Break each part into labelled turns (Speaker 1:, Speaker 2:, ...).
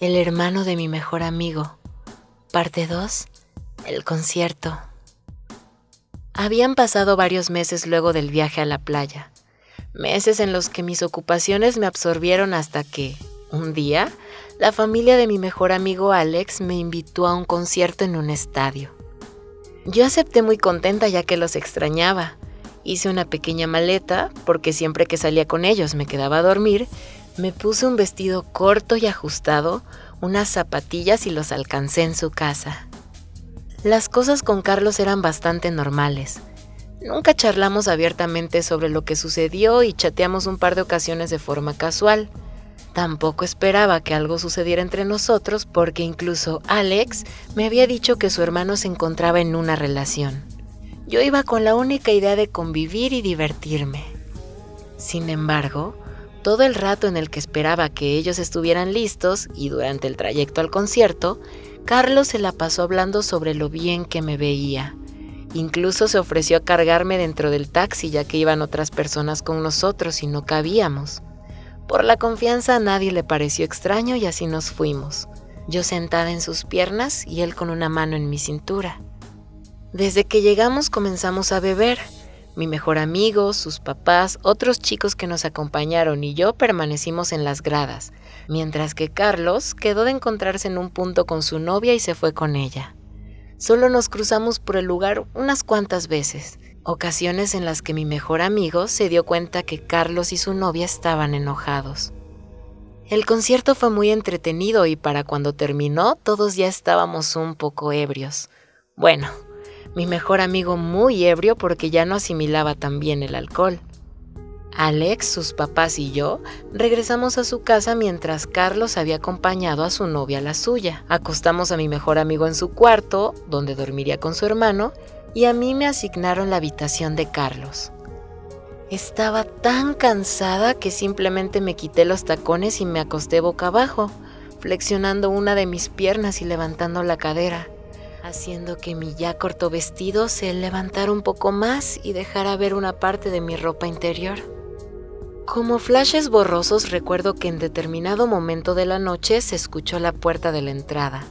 Speaker 1: El hermano de mi mejor amigo. Parte 2. El concierto. Habían pasado varios meses luego del viaje a la playa. Meses en los que mis ocupaciones me absorbieron hasta que, un día, la familia de mi mejor amigo Alex me invitó a un concierto en un estadio. Yo acepté muy contenta ya que los extrañaba. Hice una pequeña maleta, porque siempre que salía con ellos me quedaba a dormir, me puse un vestido corto y ajustado, unas zapatillas y los alcancé en su casa. Las cosas con Carlos eran bastante normales. Nunca charlamos abiertamente sobre lo que sucedió y chateamos un par de ocasiones de forma casual. Tampoco esperaba que algo sucediera entre nosotros porque incluso Alex me había dicho que su hermano se encontraba en una relación. Yo iba con la única idea de convivir y divertirme. Sin embargo, todo el rato en el que esperaba que ellos estuvieran listos y durante el trayecto al concierto, Carlos se la pasó hablando sobre lo bien que me veía. Incluso se ofreció a cargarme dentro del taxi ya que iban otras personas con nosotros y no cabíamos. Por la confianza a nadie le pareció extraño y así nos fuimos. Yo sentada en sus piernas y él con una mano en mi cintura. Desde que llegamos comenzamos a beber mi mejor amigo, sus papás, otros chicos que nos acompañaron y yo permanecimos en las gradas, mientras que Carlos quedó de encontrarse en un punto con su novia y se fue con ella. Solo nos cruzamos por el lugar unas cuantas veces, ocasiones en las que mi mejor amigo se dio cuenta que Carlos y su novia estaban enojados. El concierto fue muy entretenido y para cuando terminó todos ya estábamos un poco ebrios. Bueno, mi mejor amigo muy ebrio porque ya no asimilaba tan bien el alcohol. Alex, sus papás y yo regresamos a su casa mientras Carlos había acompañado a su novia a la suya. Acostamos a mi mejor amigo en su cuarto, donde dormiría con su hermano, y a mí me asignaron la habitación de Carlos. Estaba tan cansada que simplemente me quité los tacones y me acosté boca abajo, flexionando una de mis piernas y levantando la cadera haciendo que mi ya corto vestido se levantara un poco más y dejara ver una parte de mi ropa interior. Como flashes borrosos recuerdo que en determinado momento de la noche se escuchó la puerta de la entrada.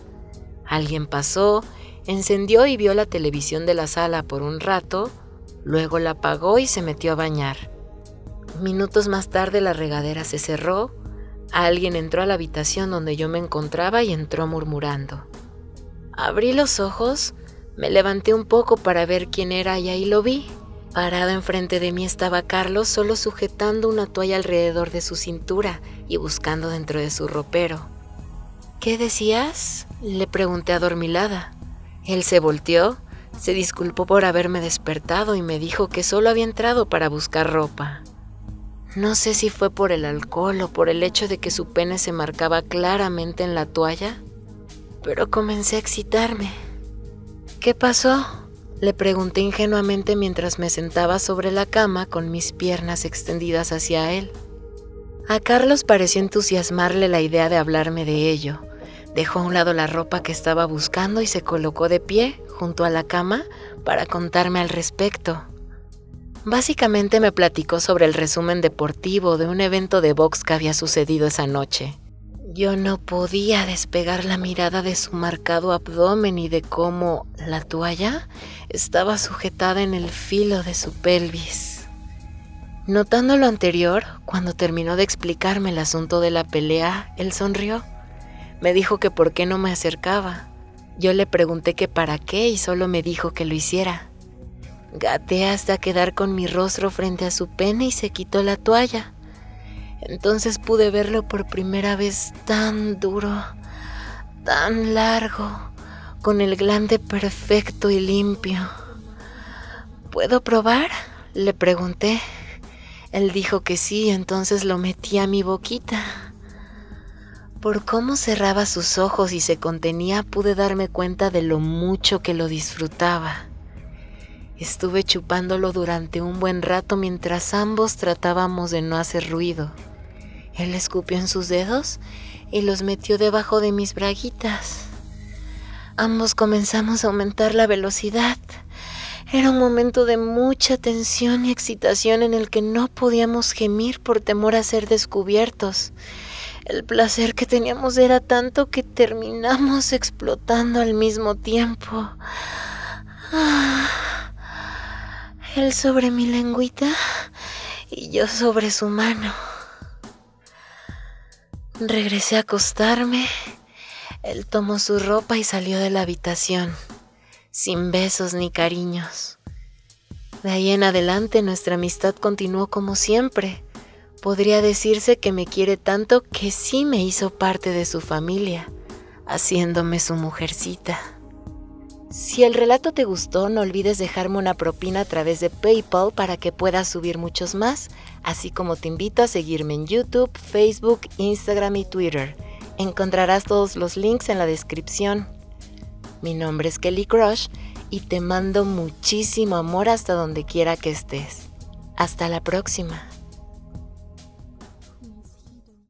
Speaker 1: Alguien pasó, encendió y vio la televisión de la sala por un rato, luego la apagó y se metió a bañar. Minutos más tarde la regadera se cerró, alguien entró a la habitación donde yo me encontraba y entró murmurando. Abrí los ojos, me levanté un poco para ver quién era y ahí lo vi. Parado enfrente de mí estaba Carlos solo sujetando una toalla alrededor de su cintura y buscando dentro de su ropero. ¿Qué decías? Le pregunté adormilada. Él se volteó, se disculpó por haberme despertado y me dijo que solo había entrado para buscar ropa. No sé si fue por el alcohol o por el hecho de que su pene se marcaba claramente en la toalla, pero comencé a excitarme. ¿Qué pasó? Le pregunté ingenuamente mientras me sentaba sobre la cama con mis piernas extendidas hacia él. A Carlos pareció entusiasmarle la idea de hablarme de ello. Dejó a un lado la ropa que estaba buscando y se colocó de pie junto a la cama para contarme al respecto. Básicamente me platicó sobre el resumen deportivo de un evento de box que había sucedido esa noche. Yo no podía despegar la mirada de su marcado abdomen y de cómo la toalla estaba sujetada en el filo de su pelvis. Notando lo anterior, cuando terminó de explicarme el asunto de la pelea, él sonrió. Me dijo que por qué no me acercaba. Yo le pregunté que para qué y solo me dijo que lo hiciera. Gaté hasta quedar con mi rostro frente a su pene y se quitó la toalla. Entonces pude verlo por primera vez tan duro, tan largo, con el glande perfecto y limpio. ¿Puedo probar? Le pregunté. Él dijo que sí, entonces lo metí a mi boquita. Por cómo cerraba sus ojos y se contenía pude darme cuenta de lo mucho que lo disfrutaba. Estuve chupándolo durante un buen rato mientras ambos tratábamos de no hacer ruido. Él escupió en sus dedos y los metió debajo de mis braguitas. Ambos comenzamos a aumentar la velocidad. Era un momento de mucha tensión y excitación en el que no podíamos gemir por temor a ser descubiertos. El placer que teníamos era tanto que terminamos explotando al mismo tiempo. Él sobre mi lengüita y yo sobre su mano. Regresé a acostarme. Él tomó su ropa y salió de la habitación, sin besos ni cariños. De ahí en adelante nuestra amistad continuó como siempre. Podría decirse que me quiere tanto que sí me hizo parte de su familia, haciéndome su mujercita. Si el relato te gustó, no olvides dejarme una propina a través de PayPal para que puedas subir muchos más, así como te invito a seguirme en YouTube, Facebook, Instagram y Twitter. Encontrarás todos los links en la descripción. Mi nombre es Kelly Crush y te mando muchísimo amor hasta donde quiera que estés. Hasta la próxima.